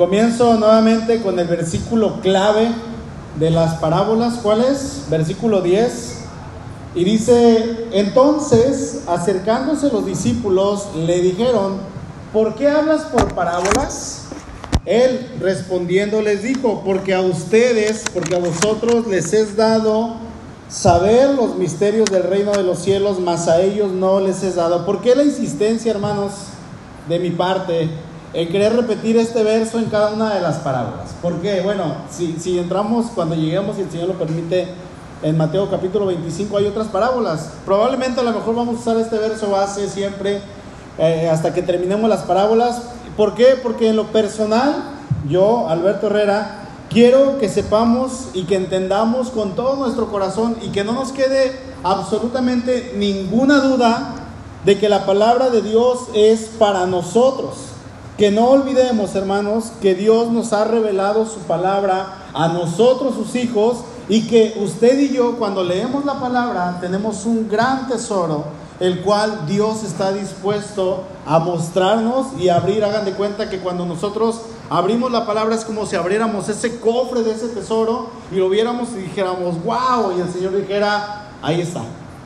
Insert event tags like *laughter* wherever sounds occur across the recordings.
Comienzo nuevamente con el versículo clave de las parábolas. ¿Cuál es? Versículo 10. Y dice, entonces, acercándose los discípulos, le dijeron, ¿por qué hablas por parábolas? Él respondiendo les dijo, porque a ustedes, porque a vosotros les es dado saber los misterios del reino de los cielos, mas a ellos no les es dado. ¿Por qué la insistencia, hermanos, de mi parte? En querer repetir este verso en cada una de las parábolas. Porque, bueno, si, si entramos cuando lleguemos, y el Señor lo permite, en Mateo capítulo 25 hay otras parábolas. Probablemente a lo mejor vamos a usar este verso base siempre eh, hasta que terminemos las parábolas. ¿Por qué? Porque en lo personal, yo, Alberto Herrera, quiero que sepamos y que entendamos con todo nuestro corazón y que no nos quede absolutamente ninguna duda de que la palabra de Dios es para nosotros. Que no olvidemos, hermanos, que Dios nos ha revelado su palabra a nosotros, sus hijos, y que usted y yo, cuando leemos la palabra, tenemos un gran tesoro, el cual Dios está dispuesto a mostrarnos y abrir. Hagan de cuenta que cuando nosotros abrimos la palabra es como si abriéramos ese cofre de ese tesoro y lo viéramos y dijéramos, wow, y el Señor dijera, ahí está,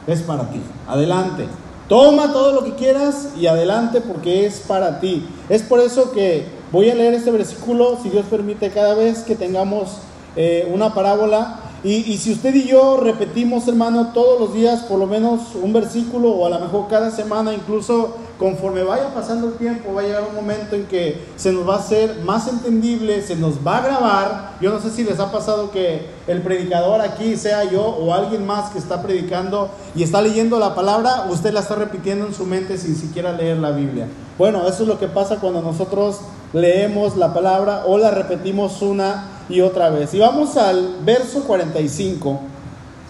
es para ti, adelante. Toma todo lo que quieras y adelante porque es para ti. Es por eso que voy a leer este versículo, si Dios permite, cada vez que tengamos eh, una parábola. Y, si usted y yo repetimos, hermano, todos los días por lo menos un versículo o a lo mejor cada semana, incluso conforme vaya pasando el tiempo, va a llegar un momento en que se nos va a hacer más entendible, se nos va a grabar. Yo no sé si les ha pasado que el predicador aquí sea yo o alguien más que está predicando y está leyendo la palabra, usted la está repitiendo en su mente sin siquiera leer la Biblia. Bueno, eso es lo que pasa cuando nosotros leemos la palabra o la repetimos una y otra vez. Y vamos al verso 45.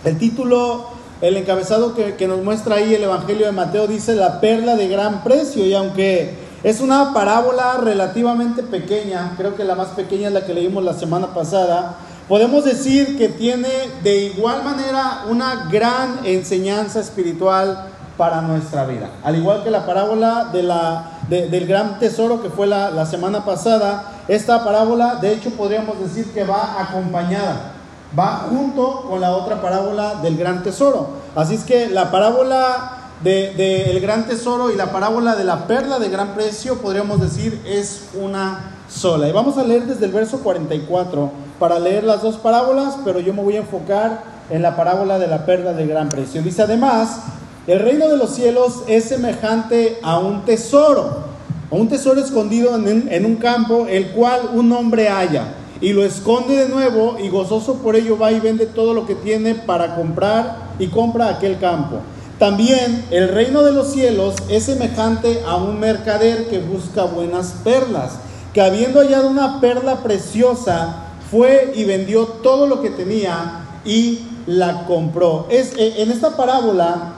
El título, el encabezado que, nos muestra ahí el Evangelio de Mateo dice la perla de gran precio. Y aunque es una parábola relativamente pequeña, creo que la más pequeña es la que leímos la semana pasada, podemos decir que tiene de igual manera una gran enseñanza espiritual para nuestra vida. Al igual que la parábola de la, del gran tesoro que fue la, la semana pasada, esta parábola, de hecho, podríamos decir que va acompañada, va junto con la otra parábola del gran tesoro. Así es que la parábola del de, gran tesoro y la parábola de la perla de gran precio, podríamos decir, es una sola. Y vamos a leer desde el verso 44 para leer las dos parábolas, pero yo me voy a enfocar en la parábola de la perla de gran precio. Dice además, el reino de los cielos es semejante a un tesoro un tesoro escondido en un, campo, el cual un hombre halla, y lo esconde de nuevo, y gozoso por ello va y vende todo lo que tiene para comprar y compra aquel campo. También el reino de los cielos es semejante a un mercader que busca buenas perlas, que habiendo hallado una perla preciosa, fue y vendió todo lo que tenía y la compró. Es, eh, en esta parábola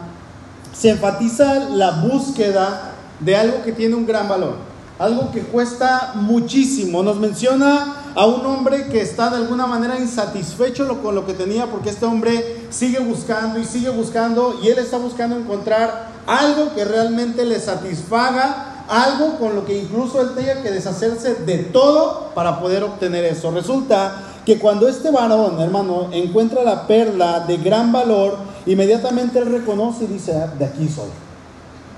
se enfatiza la búsqueda de algo que tiene un gran valor, algo que cuesta muchísimo. Nos menciona a un hombre que está de alguna manera insatisfecho con lo que tenía porque este hombre sigue buscando y sigue buscando y él está buscando encontrar algo que realmente le satisfaga, algo con lo que incluso él tenga que deshacerse de todo para poder obtener eso. Resulta que cuando este varón, hermano, encuentra la perla de gran valor, inmediatamente él reconoce y dice, ah, de aquí soy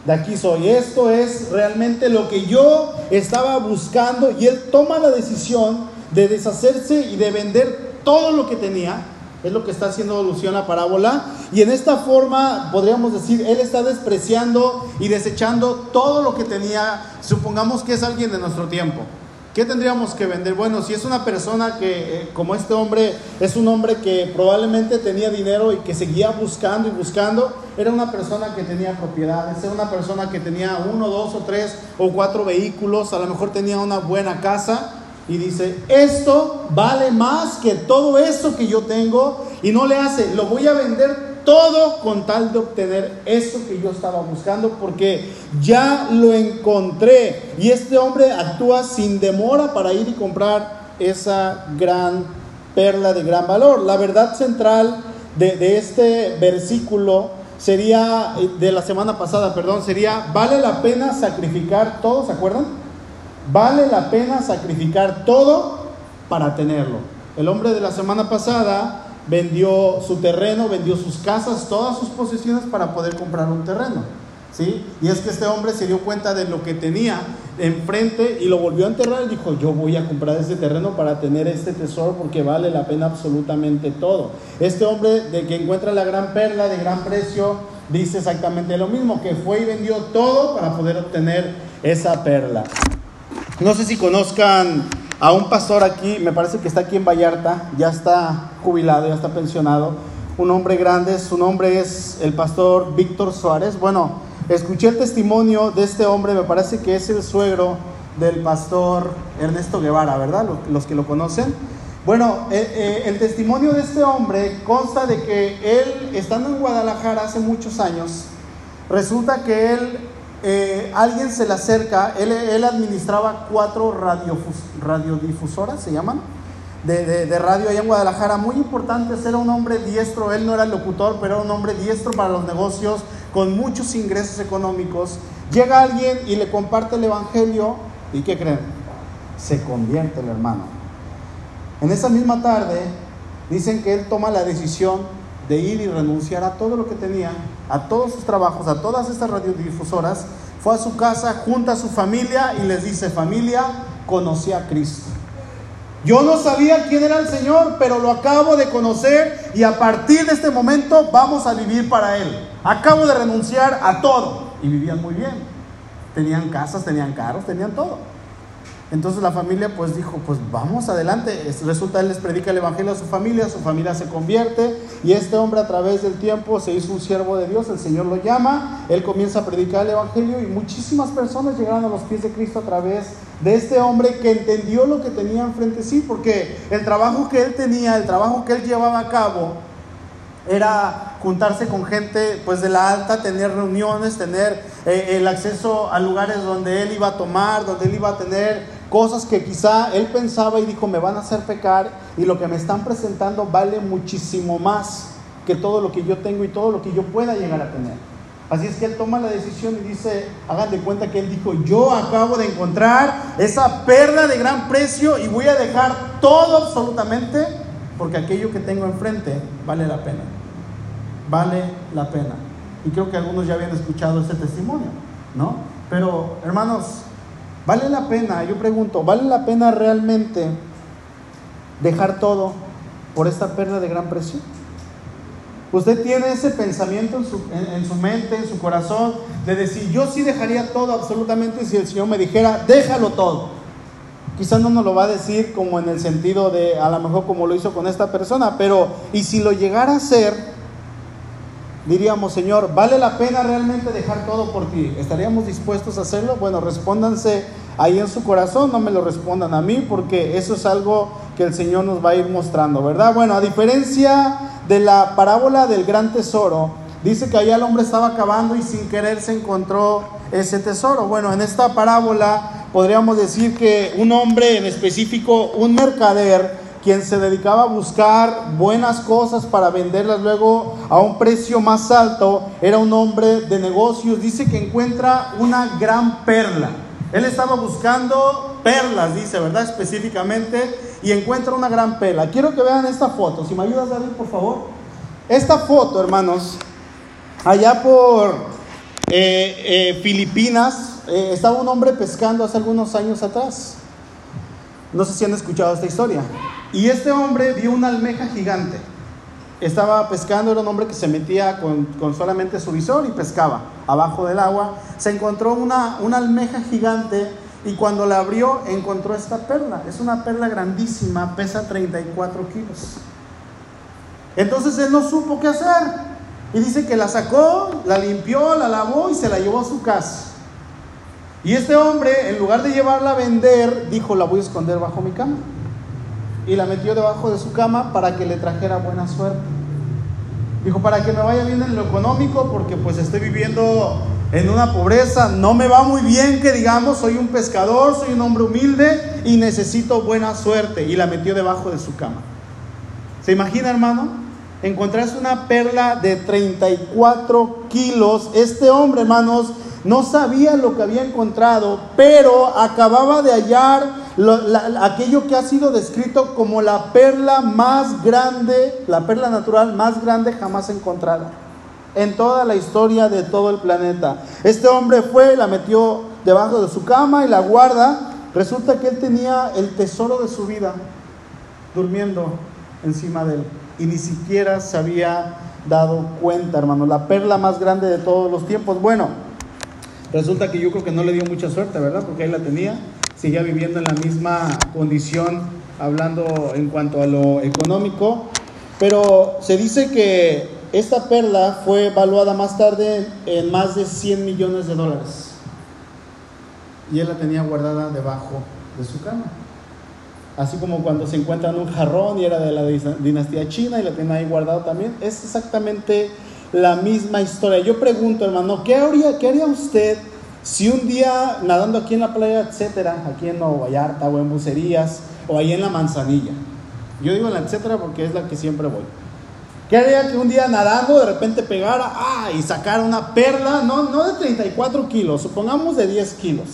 de aquí soy. Esto es realmente lo que yo estaba buscando y él toma la decisión de deshacerse y de vender todo lo que tenía. Es lo que está haciendo alusión a parábola. Y en esta forma podríamos decir, él está despreciando y desechando todo lo que tenía. Supongamos que es alguien de nuestro tiempo. ¿Qué tendríamos que vender? Bueno, si es una persona que, eh, como este hombre, es un hombre que probablemente tenía dinero y que seguía buscando y buscando, era una persona que tenía propiedades, era una persona que tenía uno, dos o tres o cuatro vehículos, a lo mejor tenía una buena casa y dice, esto vale más que todo eso que yo tengo y no le hace, lo voy a vender todo con tal de obtener eso que yo estaba buscando, porque ya lo encontré. Y este hombre actúa sin demora para ir y comprar esa gran perla de gran valor. La verdad central de, este versículo sería, de la semana pasada, perdón, sería, ¿vale la pena sacrificar todo? ¿Se acuerdan? vale la pena sacrificar todo para tenerlo. El hombre de la semana pasada vendió su terreno, vendió sus casas, todas sus posesiones para poder comprar un terreno. ¿sí? Y es que este hombre se dio cuenta de lo que tenía enfrente y lo volvió a enterrar y dijo, yo voy a comprar este terreno para tener este tesoro porque vale la pena absolutamente todo. Este hombre de que encuentra la gran perla de gran precio dice exactamente lo mismo, que fue y vendió todo para poder obtener esa perla. No sé si conozcan a un pastor aquí, me parece que está aquí en Vallarta, ya está jubilado, ya está pensionado, un hombre grande, su nombre es el pastor Víctor Suárez. Bueno, escuché el testimonio de este hombre, me parece que es el suegro del pastor Ernesto Guevara, ¿verdad? Los, que lo conocen. Bueno, eh, eh, el testimonio de este hombre consta de que él, estando en Guadalajara hace muchos años, resulta que él eh, alguien se le acerca, él, administraba cuatro radiodifusoras, se llaman, de, radio allá en Guadalajara, muy importantes, era un hombre diestro, él no era el locutor, pero era un hombre diestro para los negocios, con muchos ingresos económicos. Llega alguien y le comparte el Evangelio, ¿y qué creen? Se convierte el hermano. En esa misma tarde, dicen que él toma la decisión de ir y renunciar a todo lo que tenía, a todos sus trabajos, a todas estas radiodifusoras, fue a su casa, junta a su familia y les dice, familia, conocí a Cristo. Yo no sabía quién era el Señor, pero lo acabo de conocer y a partir de este momento vamos a vivir para Él. Acabo de renunciar a todo. Y vivían muy bien. Tenían casas, tenían carros, tenían todo. Entonces la familia pues dijo, pues vamos adelante. Resulta, él les predica el Evangelio a su familia, su familia se convierte y este hombre a través del tiempo se hizo un siervo de Dios, el Señor lo llama, él comienza a predicar el Evangelio y muchísimas personas llegaron a los pies de Cristo a través de este hombre que entendió lo que tenía enfrente sí, porque el trabajo que él tenía, el trabajo que él llevaba a cabo, era juntarse con gente pues de la alta, tener reuniones, tener eh, el acceso a lugares donde él iba a tomar, donde él iba a tener cosas que quizá él pensaba y dijo, me van a hacer pecar y lo que me están presentando vale muchísimo más que todo lo que yo tengo y todo lo que yo pueda llegar a tener. Así es que él toma la decisión y dice, hagan de cuenta que él dijo, yo acabo de encontrar esa perla de gran precio y voy a dejar todo absolutamente porque aquello que tengo enfrente vale la pena. Vale la pena. Y creo que algunos ya habían escuchado ese testimonio, ¿no? Pero hermanos, ¿Vale la pena? Yo pregunto, ¿vale la pena realmente dejar todo por esta perla de gran precio? Usted tiene ese pensamiento en su, en, su, mente, en su corazón, de decir, yo sí dejaría todo absolutamente si el Señor me dijera, déjalo todo. Quizás no nos lo va a decir como en el sentido de, a lo mejor como lo hizo con esta persona, pero, y si lo llegara a hacer, diríamos, Señor, ¿vale la pena realmente dejar todo por ti? ¿Estaríamos dispuestos a hacerlo? Bueno, respóndanse ahí en su corazón, no me lo respondan a mí, porque eso es algo que el Señor nos va a ir mostrando, ¿verdad? Bueno, a diferencia de la parábola del gran tesoro, dice que allá el hombre estaba acabando y sin querer se encontró ese tesoro. Bueno, en esta parábola podríamos decir que un hombre en específico, un mercader, quien se dedicaba a buscar buenas cosas para venderlas luego a un precio más alto, era un hombre de negocios. Dice que encuentra una gran perla. Él estaba buscando perlas, dice, ¿verdad? Específicamente, y encuentra una gran perla. Quiero que vean esta foto. Si me ayudas, David, por favor. Esta foto, hermanos, allá por eh, eh, Filipinas, eh, estaba un hombre pescando hace algunos años atrás. No sé si han escuchado esta historia. Y este hombre vio una almeja gigante. Estaba pescando, era un hombre que se metía con, solamente su visor y pescaba abajo del agua. Se encontró una, una almeja gigante y cuando la abrió encontró esta perla. Es una perla grandísima, pesa 34 kilos. Entonces él no supo qué hacer. Y dice que la sacó, la limpió, la lavó y se la llevó a su casa. Y este hombre, en lugar de llevarla a vender, dijo, la voy a esconder bajo mi cama y la metió debajo de su cama para que le trajera buena suerte. Dijo, para que me vaya bien en lo económico, porque pues estoy viviendo en una pobreza, no me va muy bien que digamos, soy un pescador, soy un hombre humilde y necesito buena suerte. Y la metió debajo de su cama. ¿Se imagina, hermano? Encontrarse una perla de 34 kilos. Este hombre, hermanos, no sabía lo que había encontrado, pero acababa de hallar aquello que ha sido descrito como la perla más grande, la perla natural más grande jamás encontrada en toda la historia de todo el planeta. Este hombre fue, la metió debajo de su cama y la guarda. Resulta que él tenía el tesoro de su vida durmiendo encima de él y ni siquiera se había dado cuenta, hermano. La perla más grande de todos los tiempos. Bueno, resulta que yo creo que no le dio mucha suerte, ¿verdad? Porque ahí la tenía, seguía viviendo en la misma condición, hablando en cuanto a lo económico. Pero se dice que esta perla fue evaluada más tarde en más de 100 millones de dólares. Y él la tenía guardada debajo de su cama. Así como cuando se encuentra en un jarrón y era de la dinastía china y la tiene ahí guardado también. Es exactamente la misma historia. Yo pregunto, hermano, ¿qué haría, usted si un día nadando aquí en la playa, etcétera, aquí en Nuevo Vallarta o en Bucerías o ahí en la Manzanilla? Yo digo la etcétera porque es la que siempre voy. ¿Qué haría que un día nadando de repente pegara ah, y sacara una perla, no, no de 34 kilos, supongamos de 10 kilos?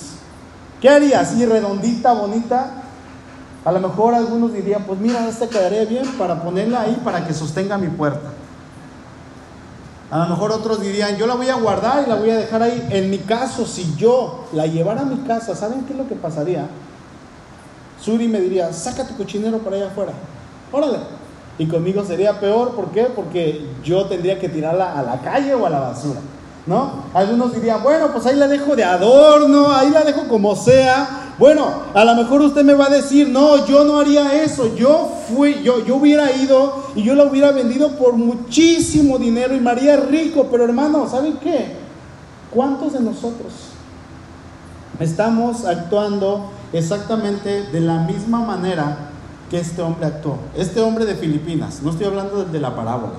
¿Qué haría? Así redondita, bonita, a lo mejor algunos dirían, pues mira, esta quedaría bien para ponerla ahí para que sostenga mi puerta. A lo mejor otros dirían, yo la voy a guardar y la voy a dejar ahí. En mi caso, si yo la llevara a mi casa, ¿saben qué es lo que pasaría? Suri me diría, saca tu cochinero para allá afuera. Órale. Y conmigo sería peor, ¿por qué? Porque yo tendría que tirarla a la calle o a la basura. ¿No? Algunos dirían, bueno, pues ahí la dejo de adorno, ahí la dejo como sea, bueno, a lo mejor usted me va a decir, no, yo no haría eso. Yo fui, yo, yo hubiera ido y yo la hubiera vendido por muchísimo dinero y me haría rico. Pero hermano, ¿saben qué? ¿Cuántos de nosotros estamos actuando exactamente de la misma manera que este hombre actuó? Este hombre de Filipinas, no estoy hablando de la parábola.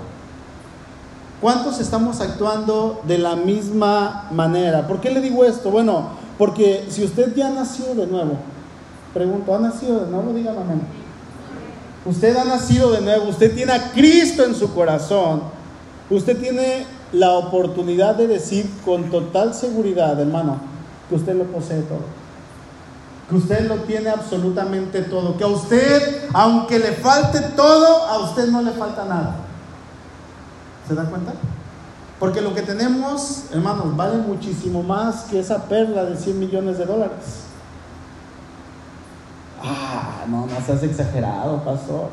¿Cuántos estamos actuando de la misma manera? ¿Por qué le digo esto? Bueno, porque si usted ya nació de nuevo, pregunto, ¿ha nacido de nuevo? Dígame amén. Usted ha nacido de nuevo, usted tiene a Cristo en su corazón. Usted tiene la oportunidad de decir con total seguridad, hermano, que usted lo posee todo. Que usted lo tiene absolutamente todo. Que a usted, aunque le falte todo, a usted no le falta nada. ¿Se da cuenta? Porque lo que tenemos, hermanos, vale muchísimo más que esa perla de 100 millones de dólares. Ah, no, no seas exagerado, pastor.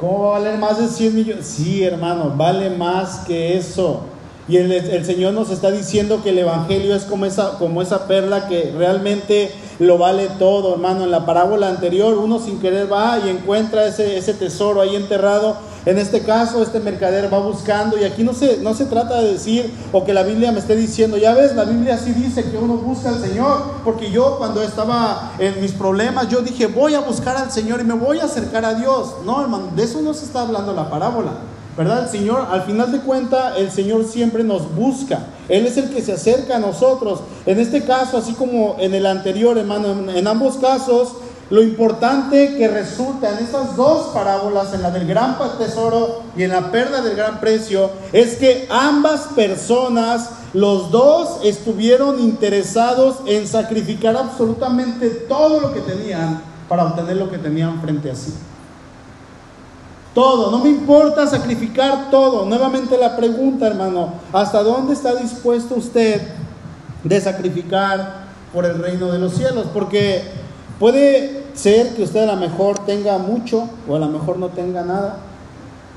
¿Cómo va a valer más de 100 millones? Sí, hermano, vale más que eso. Y el, el, Señor nos está diciendo que el Evangelio es como esa, como esa perla que realmente lo vale todo, hermano. En la parábola anterior, uno sin querer va y encuentra ese, ese tesoro ahí enterrado en este caso, este mercader va buscando y aquí no se, no se trata de decir o que la Biblia me esté diciendo, ya ves, la Biblia sí dice que uno busca al Señor, porque yo cuando estaba en mis problemas, yo dije, voy a buscar al Señor y me voy a acercar a Dios. No, hermano, de eso no se está hablando la parábola. ¿verdad? El Señor, al final de cuentas, el Señor siempre nos busca. Él es el que se acerca a nosotros. En este caso, así como en el anterior, hermano, en ambos casos, lo importante que resulta en estas dos parábolas, en la del gran tesoro y en la perla del gran precio, es que ambas personas, los dos, estuvieron interesados en sacrificar absolutamente todo lo que tenían para obtener lo que tenían frente a sí. Todo, no me importa sacrificar todo. Nuevamente la pregunta, hermano, ¿hasta dónde está dispuesto usted de sacrificar por el reino de los cielos? Porque Puede ser que usted a lo mejor tenga mucho o a lo mejor no tenga nada,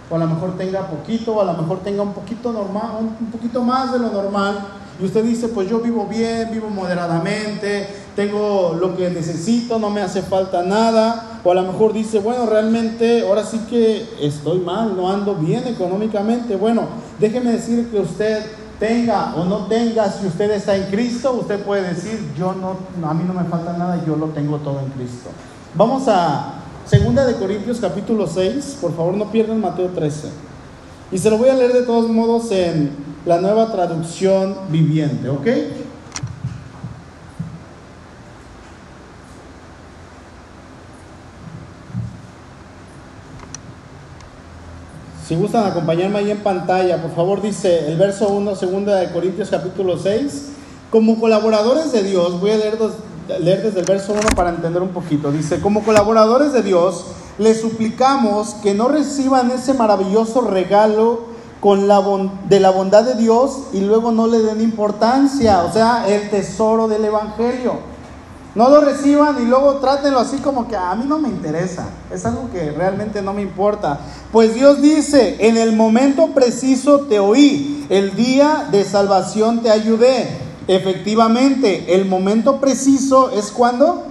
o a lo mejor tenga poquito o a lo mejor tenga un poquito normal, un poquito más de lo normal. Y usted dice, pues yo vivo bien, vivo moderadamente, tengo lo que necesito, no me hace falta nada. O a lo mejor dice, bueno, realmente ahora sí que estoy mal, no ando bien económicamente. Bueno, déjeme decir que usted tenga o no tenga, si usted está en Cristo, usted puede decir, yo no, a mí no me falta nada, yo lo tengo todo en Cristo. Vamos a Segunda de Corintios capítulo 6, por favor no pierdan Mateo 13. Y se lo voy a leer de todos modos en la nueva traducción viviente, ¿ok? Si gustan acompañarme ahí en pantalla, por favor, dice el verso 1, segunda de Corintios capítulo 6, Como colaboradores de Dios, voy a leer, desde el verso 1 para entender un poquito. Dice, como colaboradores de Dios, les suplicamos que no reciban ese maravilloso regalo con la de la bondad de Dios y luego no le den importancia, o sea, el tesoro del Evangelio. No lo reciban y luego trátenlo así como que a mí no me interesa, es algo que realmente no me importa. Pues Dios dice, en el momento preciso te oí, el día de salvación te ayudé. Efectivamente, el momento preciso es cuando?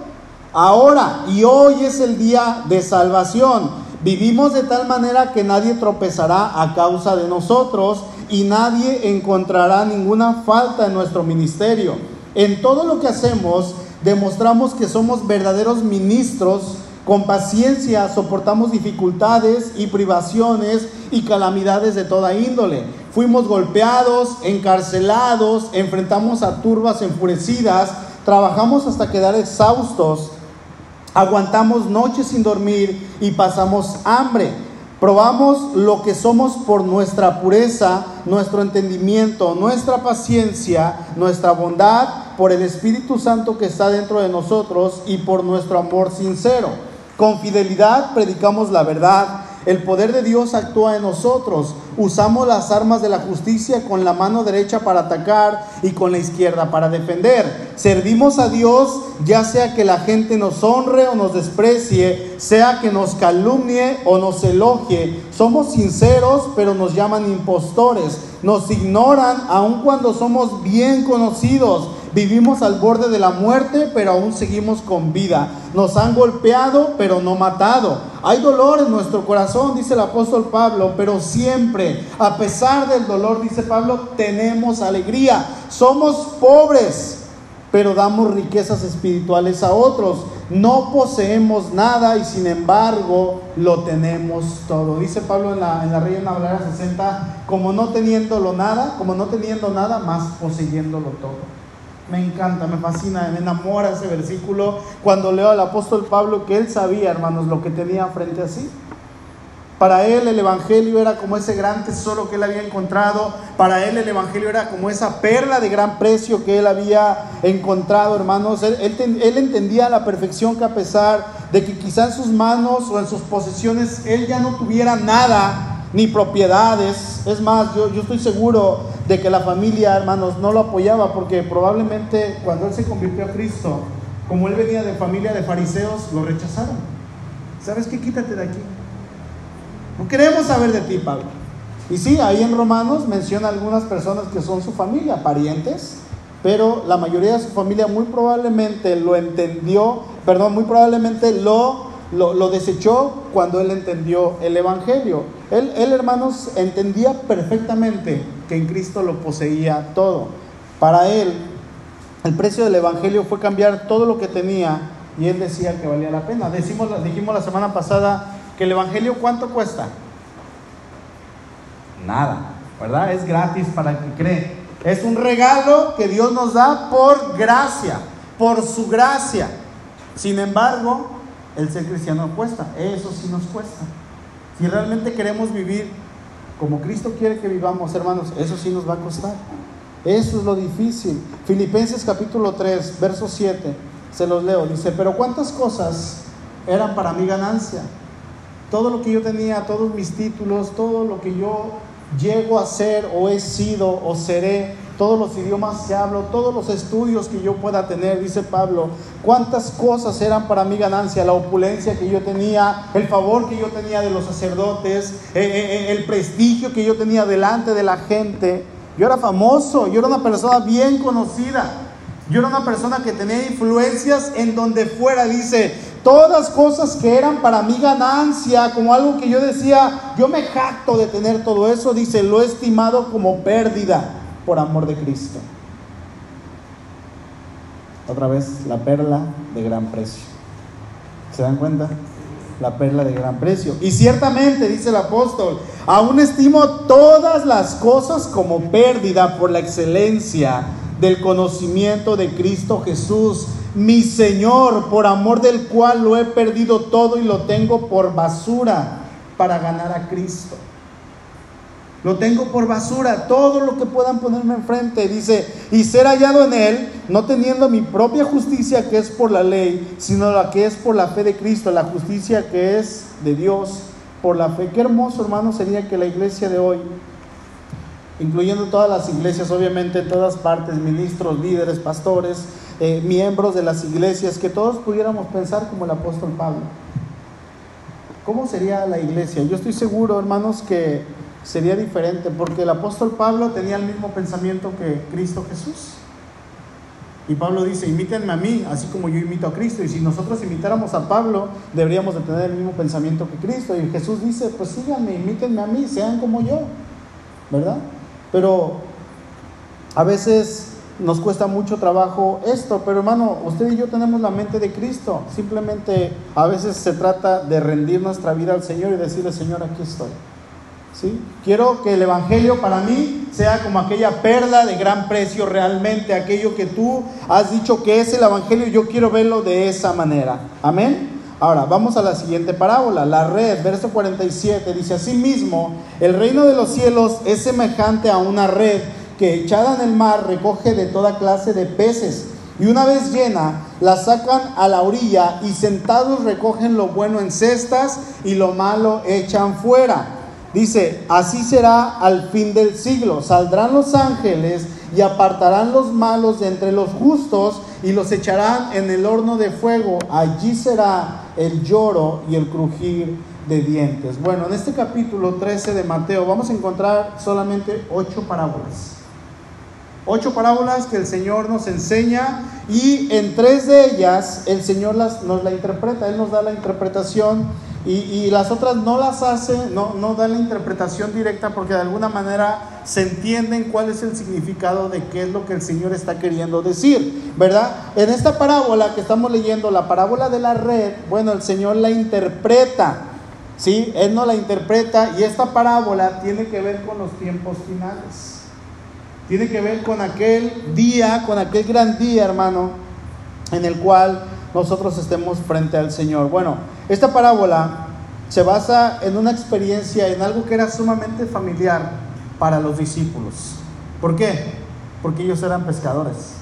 Ahora, y hoy es el día de salvación. Vivimos de tal manera que nadie tropezará a causa de nosotros y nadie encontrará ninguna falta en nuestro ministerio. En todo lo que hacemos demostramos que somos verdaderos ministros, con paciencia soportamos dificultades y privaciones y calamidades de toda índole. Fuimos golpeados, encarcelados, enfrentamos a turbas enfurecidas, trabajamos hasta quedar exhaustos Aguantamos noches sin dormir y pasamos hambre. Probamos lo que somos por nuestra pureza, nuestro entendimiento, nuestra paciencia, nuestra bondad, por el Espíritu Santo que está dentro de nosotros y por nuestro amor sincero. Con fidelidad predicamos la verdad el poder de Dios actúa en nosotros. Usamos las armas de la justicia con la mano derecha para atacar y con la izquierda para defender. Servimos a Dios ya sea que la gente nos honre o nos desprecie, sea que nos calumnie o nos elogie. Somos sinceros, pero nos llaman impostores. Nos ignoran aun cuando somos bien conocidos. Vivimos al borde de la muerte, pero aún seguimos con vida. Nos han golpeado, pero no matado. Hay dolor en nuestro corazón, dice el apóstol Pablo, pero siempre, a pesar del dolor, dice Pablo, tenemos alegría. Somos pobres, pero damos riquezas espirituales a otros. No poseemos nada y sin embargo lo tenemos todo. Dice Pablo en la, en la Reina Valera 60, como no teniéndolo nada, como no teniendo nada, más poseyéndolo todo. Me encanta, me fascina, me enamora ese versículo cuando leo al apóstol Pablo que él sabía, hermanos, lo que tenía frente a sí. Para él el Evangelio era como ese gran tesoro que él había encontrado. Para él el Evangelio era como esa perla de gran precio que él había encontrado, hermanos. Él, entendía a la perfección que a pesar de que quizá en sus manos o en sus posesiones él ya no tuviera nada, ni propiedades. Es más, yo estoy seguro de que la familia, hermanos, no lo apoyaba porque probablemente cuando él se convirtió a Cristo, como él venía de familia de fariseos, lo rechazaron. ¿Sabes qué? Quítate de aquí. No queremos saber de ti, Pablo. Y sí, ahí en Romanos menciona algunas personas que son su familia, parientes, pero la mayoría de su familia muy probablemente lo entendió, perdón, muy probablemente lo lo, desechó cuando él entendió el Evangelio. Él, hermanos, entendía perfectamente que en Cristo lo poseía todo. Para él, el precio del Evangelio fue cambiar todo lo que tenía y él decía que valía la pena. Decimos, dijimos la semana pasada que el Evangelio cuánto cuesta? Nada, ¿verdad? Es gratis para el que cree. Es un regalo que Dios nos da por gracia, por su gracia. Sin embargo, el ser cristiano cuesta, eso sí nos cuesta. Si realmente queremos vivir como Cristo quiere que vivamos, hermanos, eso sí nos va a costar. Eso es lo difícil. Filipenses capítulo 3, verso 7, se los leo, dice, pero cuántas cosas eran para mi ganancia. Todo lo que yo tenía, todos mis títulos, todo lo que yo llego a ser o he sido o seré, todos los idiomas que hablo, todos los estudios que yo pueda tener, dice Pablo, cuántas cosas eran para mi ganancia, la opulencia que yo tenía, el favor que yo tenía de los sacerdotes, eh, eh, eh, el prestigio que yo tenía delante de la gente. Yo era famoso, yo era una persona bien conocida, yo era una persona que tenía influencias en donde fuera, dice, todas cosas que eran para mi ganancia, como algo que yo decía, yo me jacto de tener todo eso, dice, lo he estimado como pérdida por amor de Cristo. Otra vez, la perla de gran precio. ¿Se dan cuenta? La perla de gran precio. Y ciertamente, dice el apóstol, aún estimo todas las cosas como pérdida por la excelencia del conocimiento de Cristo Jesús, mi Señor, por amor del cual lo he perdido todo y lo tengo por basura para ganar a Cristo Lo tengo por basura, todo lo que puedan ponerme enfrente. Dice, y ser hallado en él, no teniendo mi propia justicia que es por la ley, sino la que es por la fe de Cristo, la justicia que es de Dios por la fe. Qué hermoso, hermano, sería que la iglesia de hoy, incluyendo todas las iglesias, obviamente, en todas partes, ministros, líderes, pastores, eh, miembros de las iglesias, que todos pudiéramos pensar como el apóstol Pablo. ¿Cómo sería la iglesia? Yo estoy seguro, hermanos, que sería diferente, porque el apóstol Pablo tenía el mismo pensamiento que Cristo Jesús. Y Pablo dice, imítenme a mí, así como yo imito a Cristo. Y si nosotros imitáramos a Pablo, deberíamos de tener el mismo pensamiento que Cristo. Y Jesús dice, pues síganme, imítenme a mí, sean como yo. ¿Verdad? Pero a veces nos cuesta mucho trabajo esto, pero hermano, usted y yo tenemos la mente de Cristo. Simplemente a veces se trata de rendir nuestra vida al Señor y decirle, Señor, aquí estoy. Quiero que el Evangelio para mí sea como aquella perla de gran precio realmente, aquello que tú has dicho que es el Evangelio, yo quiero verlo de esa manera. Amén. Ahora, vamos a la siguiente parábola, la red, verso 47, dice, así mismo, el reino de los cielos es semejante a una red que echada en el mar recoge de toda clase de peces, y una vez llena, la sacan a la orilla y sentados recogen lo bueno en cestas y lo malo echan fuera. Dice, así será al fin del siglo. Saldrán los ángeles y apartarán los malos de entre los justos y los echarán en el horno de fuego. Allí será el lloro y el crujir de dientes. Bueno, en este capítulo 13 de Mateo vamos a encontrar solamente ocho parábolas. Ocho parábolas que el Señor nos enseña y en tres de ellas el Señor nos la interpreta, Él nos da la interpretación y, las otras no las hace, no, no da la interpretación directa porque de alguna manera se entienden cuál es el significado de qué es lo que el Señor está queriendo decir, ¿verdad? En esta parábola que estamos leyendo, la parábola de la red, bueno, el Señor la interpreta, ¿sí? Él no la interpreta y esta parábola tiene que ver con los tiempos finales. Tiene que ver con aquel día, con aquel gran día, hermano, en el cual nosotros estemos frente al Señor. Bueno, esta parábola se basa en una experiencia, en algo que era sumamente familiar para los discípulos. ¿Por qué? Porque ellos eran pescadores.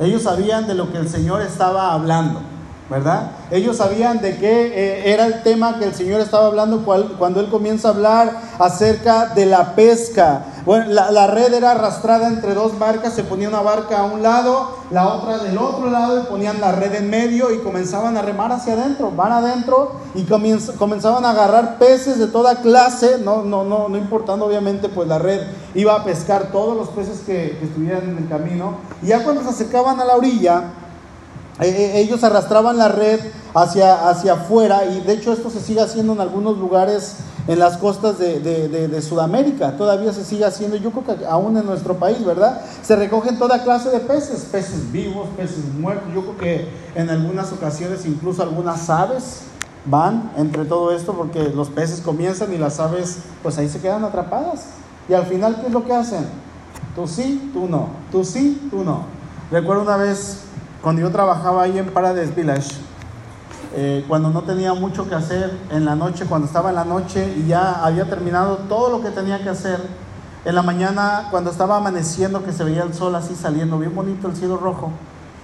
Ellos sabían de lo que el Señor estaba hablando, ¿verdad? Ellos sabían de qué eh, era el tema que el Señor estaba hablando cuando Él comienza a hablar acerca de la pesca. Bueno, la, red era arrastrada entre dos barcas, se ponía una barca a un lado, la otra del otro lado y ponían la red en medio y comenzaban a remar hacia adentro, van adentro y comenzaban a agarrar peces de toda clase, no, no, no, no importando obviamente pues la red iba a pescar todos los peces que, estuvieran en el camino. Y ya cuando se acercaban a la orilla, eh, eh, ellos arrastraban la red hacia, hacia afuera y de hecho esto se sigue haciendo en algunos lugares en las costas de, Sudamérica. Todavía se sigue haciendo, yo creo que aún en nuestro país, ¿verdad? Se recogen toda clase de peces, peces vivos, peces muertos. Yo creo que en algunas ocasiones incluso algunas aves van entre todo esto porque los peces comienzan y las aves pues ahí se quedan atrapadas. Y al final, ¿qué es lo que hacen? Tú sí, tú no. Tú sí, tú no. Recuerdo una vez cuando yo trabajaba ahí en Paradise Village eh, cuando no tenía mucho que hacer en la noche, cuando estaba en la noche y ya había terminado todo lo que tenía que hacer. En la mañana, cuando estaba amaneciendo, que se veía el sol así saliendo, bien bonito el cielo rojo,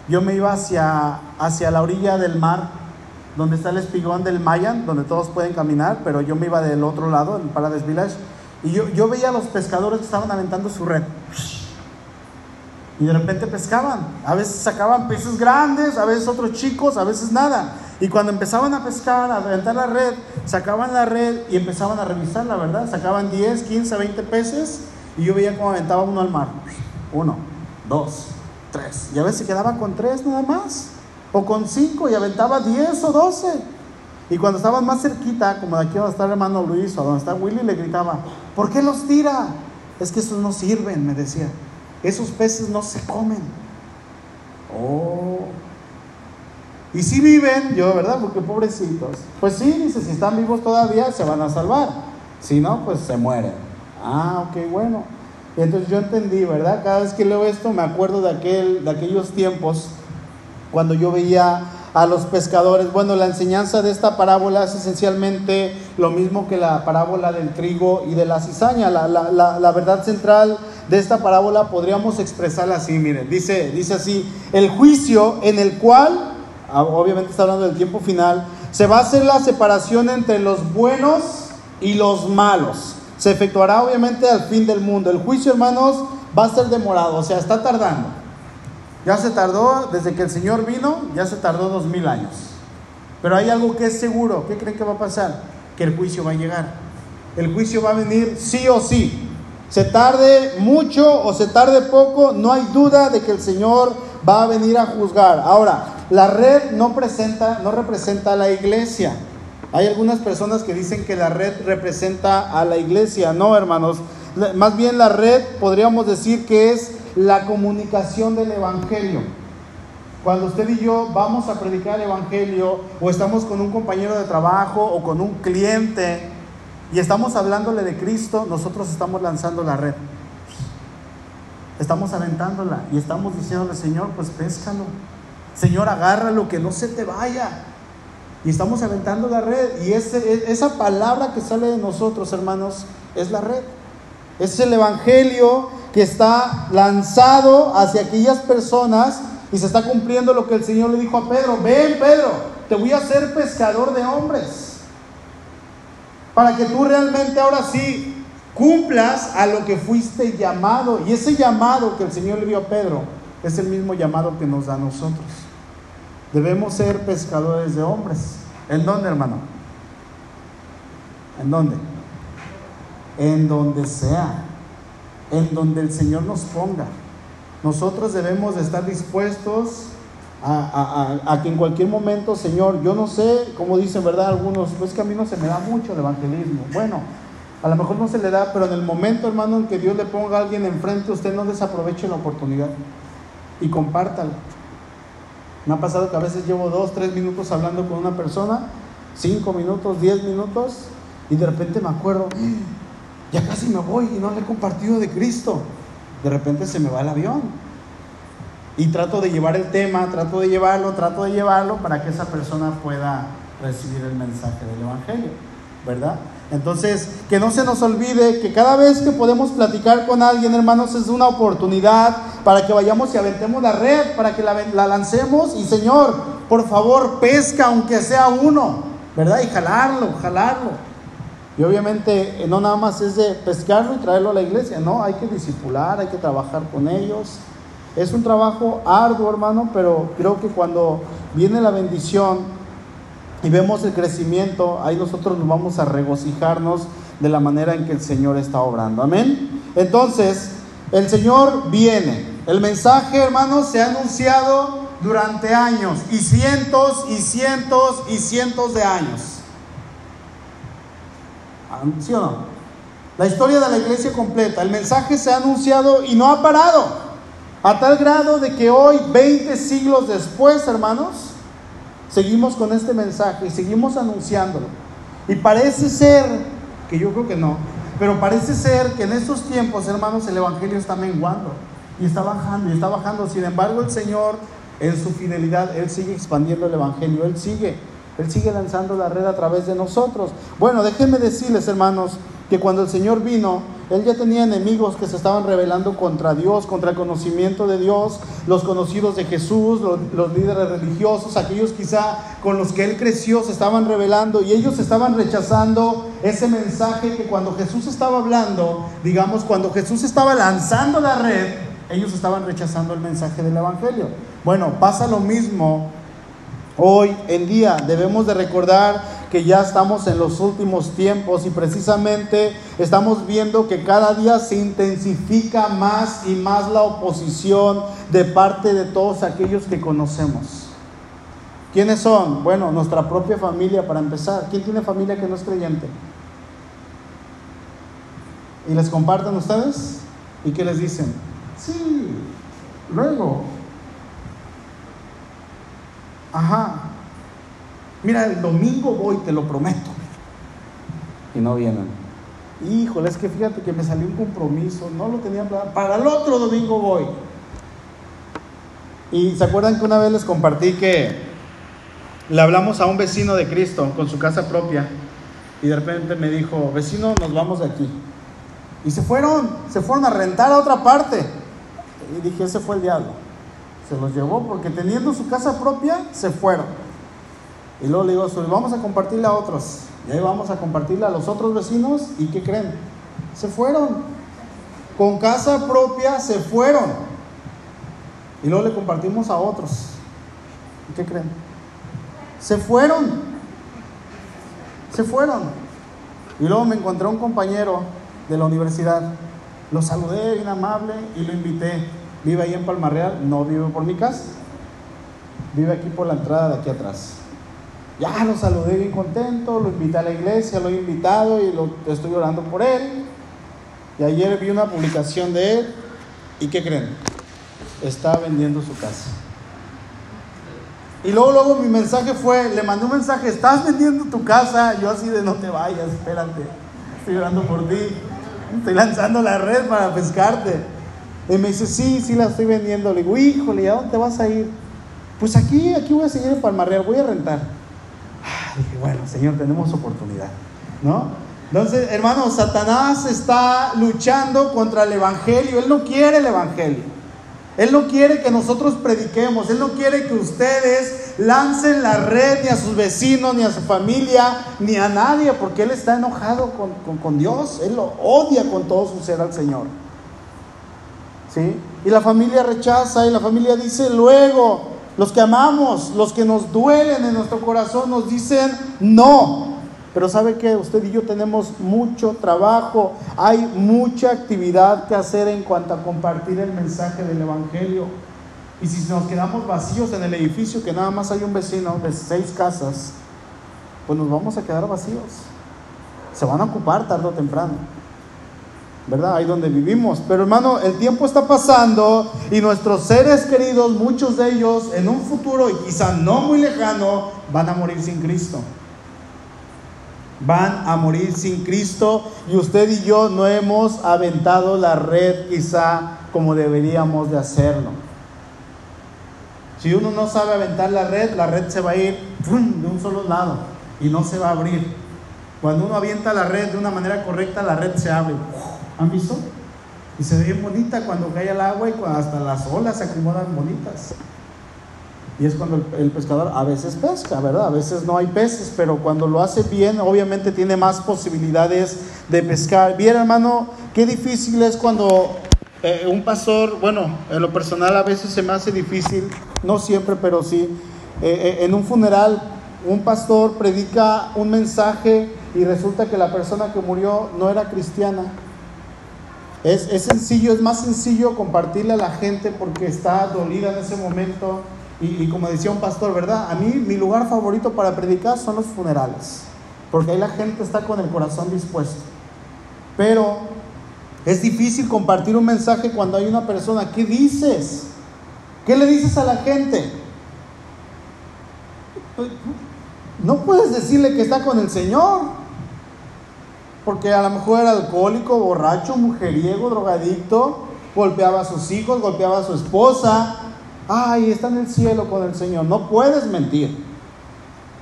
yo me iba hacia, hacia la orilla del mar, donde está el espigón del Mayan, donde todos pueden caminar, pero yo me iba del otro lado, en Paradise Village, y yo, yo veía a los pescadores que estaban aventando su red. Y de repente pescaban. A veces sacaban peces grandes, a veces otros chicos, a veces nada. Y cuando empezaban a pescar, a aventar la red, sacaban la red y empezaban a revisarla, ¿verdad? Sacaban 10, 15, 20 peces y yo veía cómo aventaba uno al mar. Uno, dos, tres. Y a veces quedaba con tres nada más. O con cinco y aventaba 10 o 12. Y cuando estaban más cerquita, como de aquí donde está el hermano Luis o donde está Willy, le gritaba, ¿por qué los tira? Es que esos no sirven, me decía. Esos peces no se comen. Oh, y si viven, yo, ¿verdad? Porque pobrecitos. Pues sí, dice, si están vivos todavía, se van a salvar. Si no, pues se mueren. Ah, ok, bueno. Entonces yo entendí, ¿verdad? Cada vez que leo esto me acuerdo de, aquel, de aquellos tiempos cuando yo veía a los pescadores. Bueno, la enseñanza de esta parábola es esencialmente lo mismo que la parábola del trigo y de la cizaña. La, la, la, verdad central de esta parábola podríamos expresarla así, miren, dice, dice así, el juicio en el cual, obviamente está hablando del tiempo final, se va a hacer la separación entre los buenos y los malos. Se efectuará obviamente al fin del mundo. El juicio, hermanos, va a ser demorado, o sea, está tardando. Ya se tardó, desde que el Señor vino, ya se tardó dos mil años. Pero hay algo que es seguro. ¿Qué creen que va a pasar? Que el juicio va a llegar. El juicio va a venir sí o sí. Se tarde mucho o se tarde poco, no hay duda de que el Señor va a venir a juzgar. Ahora, la red no, presenta, no representa a la iglesia. Hay algunas personas que dicen que la red representa a la iglesia. No, hermanos. Más bien la red podríamos decir que es la comunicación del Evangelio. Cuando usted y yo vamos a predicar el Evangelio o estamos con un compañero de trabajo o con un cliente y estamos hablándole de Cristo, nosotros estamos lanzando la red. Estamos aventándola y estamos diciéndole, Señor, pues péscalo. Señor, agárralo, que no se te vaya. Y estamos aventando la red. Y ese, esa palabra que sale de nosotros, hermanos, es la red. Es el Evangelio que está lanzado hacia aquellas personas y se está cumpliendo lo que el Señor le dijo a Pedro. Ven, Pedro, te voy a hacer pescador de hombres. Para que tú realmente ahora sí cumplas a lo que fuiste llamado. Y ese llamado que el Señor le dio a Pedro es el mismo llamado que nos da a nosotros. Debemos ser pescadores de hombres. ¿En dónde, hermano? ¿En dónde? En donde sea en donde el Señor nos ponga. Nosotros debemos de estar dispuestos a, que en cualquier momento, Señor, yo no sé, como dicen, ¿verdad? Algunos, pues que a mí no se me da mucho el evangelismo. Bueno, a lo mejor no se le da, pero en el momento, hermano, en que Dios le ponga a alguien enfrente, usted no desaproveche la oportunidad y compártalo. Me ha pasado que a veces llevo dos, tres minutos hablando con una persona, cinco minutos, diez minutos, y de repente me acuerdo, *gasps* ya casi me voy y no le he compartido de Cristo. De repente se me va el avión. Y trato de llevar el tema, trato de llevarlo, trato de llevarlo para que esa persona pueda recibir el mensaje del Evangelio, ¿verdad? Entonces, que no se nos olvide que cada vez que podemos platicar con alguien, hermanos, es una oportunidad para que vayamos y aventemos la red, para que la, la lancemos y Señor, por favor, pesca aunque sea uno, ¿verdad? Y jalarlo, jalarlo. Y obviamente eh, no nada más es de pescarlo y traerlo a la iglesia, no, hay que disipular, hay que trabajar con ellos. Es un trabajo arduo, hermano, pero creo que cuando viene la bendición y vemos el crecimiento, ahí nosotros nos vamos a regocijarnos de la manera en que el Señor está obrando. Amén. Entonces, el Señor viene. El mensaje, hermanos, se ha anunciado durante años y cientos y cientos y cientos de años. ¿Sí o no? La historia de la iglesia completa, el mensaje se ha anunciado y no ha parado. A tal grado de que hoy, 20 siglos después, hermanos, seguimos con este mensaje y seguimos anunciándolo. Y parece ser, que yo creo que no, pero parece ser que en estos tiempos, hermanos, el Evangelio está menguando y está bajando y está bajando. Sin embargo, el Señor, en su fidelidad, Él sigue expandiendo el Evangelio, Él sigue él sigue lanzando la red a través de nosotros. Bueno, déjenme decirles, hermanos, que cuando el Señor vino, Él ya tenía enemigos que se estaban rebelando contra Dios, contra el conocimiento de Dios, los conocidos de Jesús, los, líderes religiosos, aquellos quizá con los que Él creció, se estaban rebelando y ellos estaban rechazando ese mensaje que cuando Jesús estaba hablando, digamos, cuando Jesús estaba lanzando la red, ellos estaban rechazando el mensaje del Evangelio. Bueno, pasa lo mismo Hoy en día debemos de recordar que ya estamos en los últimos tiempos y precisamente estamos viendo que cada día se intensifica más y más la oposición de parte de todos aquellos que conocemos. ¿Quiénes son? Bueno, nuestra propia familia para empezar. ¿Quién tiene familia que no es creyente? ¿Y les comparten ustedes? ¿Y qué les dicen? Sí, luego, Ajá. Mira, el domingo voy, te lo prometo. Y no vienen. Híjole, es que fíjate que me salió un compromiso, no lo tenía. Para el otro domingo voy. Y se acuerdan que una vez les compartí que le hablamos a un vecino de Cristo con su casa propia y de repente me dijo, vecino, nos vamos de aquí. Y se fueron, se fueron a rentar a otra parte. Y dije, ese fue el diablo. Se los llevó porque teniendo su casa propia, se fueron. Y luego le digo, vamos a compartirla a otros. Y ahí vamos a compartirla a los otros vecinos. ¿Y qué creen? Se fueron. Con casa propia se fueron. Y luego le compartimos a otros. ¿Y qué creen? Se fueron se fueron. Y luego me encontré un compañero de la universidad. Lo saludé bien amable y lo invité. Vive ahí en Palmarreal, no vive por mi casa. Vive aquí por la entrada de aquí atrás. Ya lo saludé bien contento, lo invité a la iglesia, lo he invitado y estoy orando por él. Y ayer vi una publicación de él. ¿Y qué creen? Está vendiendo su casa. Y luego, luego mi mensaje fue, le mandé un mensaje, estás vendiendo tu casa, yo así de no te vayas, espérate, estoy orando por ti, estoy lanzando la red para pescarte. Y me dice, sí, sí la estoy vendiendo. Le digo, híjole, ¿a dónde vas a ir? Pues aquí, aquí voy a seguir en Palmarreal, voy a rentar. Bueno, Señor, tenemos oportunidad, ¿no? Entonces, hermano, Satanás está luchando contra el Evangelio, él no quiere el Evangelio. Él no quiere que nosotros prediquemos, Él no quiere que ustedes lancen la red ni a sus vecinos, ni a su familia, ni a nadie, porque Él está enojado con, Dios, Él lo odia con todo su ser al Señor. ¿Sí? Y la familia rechaza y la familia dice luego, los que amamos, los que nos duelen en nuestro corazón, nos dicen no. Pero sabe que usted y yo tenemos mucho trabajo, hay mucha actividad que hacer en cuanto a compartir el mensaje del Evangelio. Y si nos quedamos vacíos en el edificio, que nada más hay un vecino de seis casas, pues nos vamos a quedar vacíos. Se van a ocupar tarde o temprano. ¿Verdad? Ahí donde vivimos. Pero hermano, el tiempo está pasando y nuestros seres queridos, muchos de ellos, en un futuro y quizá no muy lejano, van a morir sin Cristo van a morir sin Cristo y usted y yo no hemos aventado la red quizá como deberíamos de hacerlo. Si uno no sabe aventar la red, la red se va a ir de un solo lado y no se va a abrir. Cuando uno avienta la red de una manera correcta, la red se abre. ¿Han visto? Y se ve bien bonita cuando cae el agua y hasta las olas se acomodan bonitas. Y es cuando el, pescador a veces pesca, ¿verdad? A veces no hay peces, pero cuando lo hace bien, obviamente tiene más posibilidades de pescar. Bien, hermano, qué difícil es cuando eh, un pastor, bueno, en lo personal a veces se me hace difícil, no siempre, pero sí, eh, eh, en un funeral un pastor predica un mensaje y resulta que la persona que murió no era cristiana. Es, sencillo, es más sencillo compartirle a la gente porque está dolida en ese momento y, como decía un pastor, ¿verdad? A mí mi lugar favorito para predicar son los funerales, porque ahí la gente está con el corazón dispuesto. Pero es difícil compartir un mensaje cuando hay una persona. ¿Qué dices? ¿Qué le dices a la gente? No puedes decirle que está con el Señor, porque a lo mejor era alcohólico, borracho, mujeriego, drogadicto, golpeaba a sus hijos, golpeaba a su esposa, ay, está en el cielo con el Señor. No puedes mentir,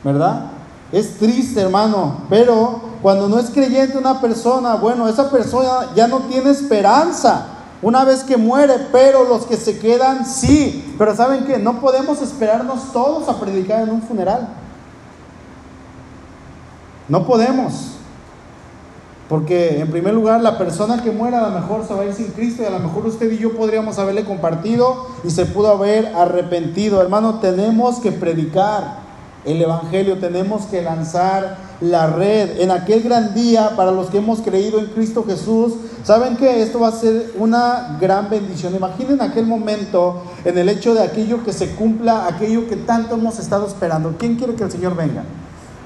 ¿verdad? Es triste, hermano, pero cuando no es creyente una persona, bueno, esa persona ya no tiene esperanza una vez que muere, pero los que se quedan sí. Pero ¿saben qué? No podemos esperarnos todos a predicar en un funeral. No podemos. Porque en primer lugar la persona que muera a lo mejor se va a ir sin Cristo y a lo mejor usted y yo podríamos haberle compartido y se pudo haber arrepentido. Hermano, tenemos que predicar el Evangelio, tenemos que lanzar la red en aquel gran día para los que hemos creído en Cristo Jesús. ¿Saben que esto va a ser una gran bendición? Imaginen aquel momento en el hecho de aquello que se cumpla, aquello que tanto hemos estado esperando. ¿Quién quiere que el Señor venga?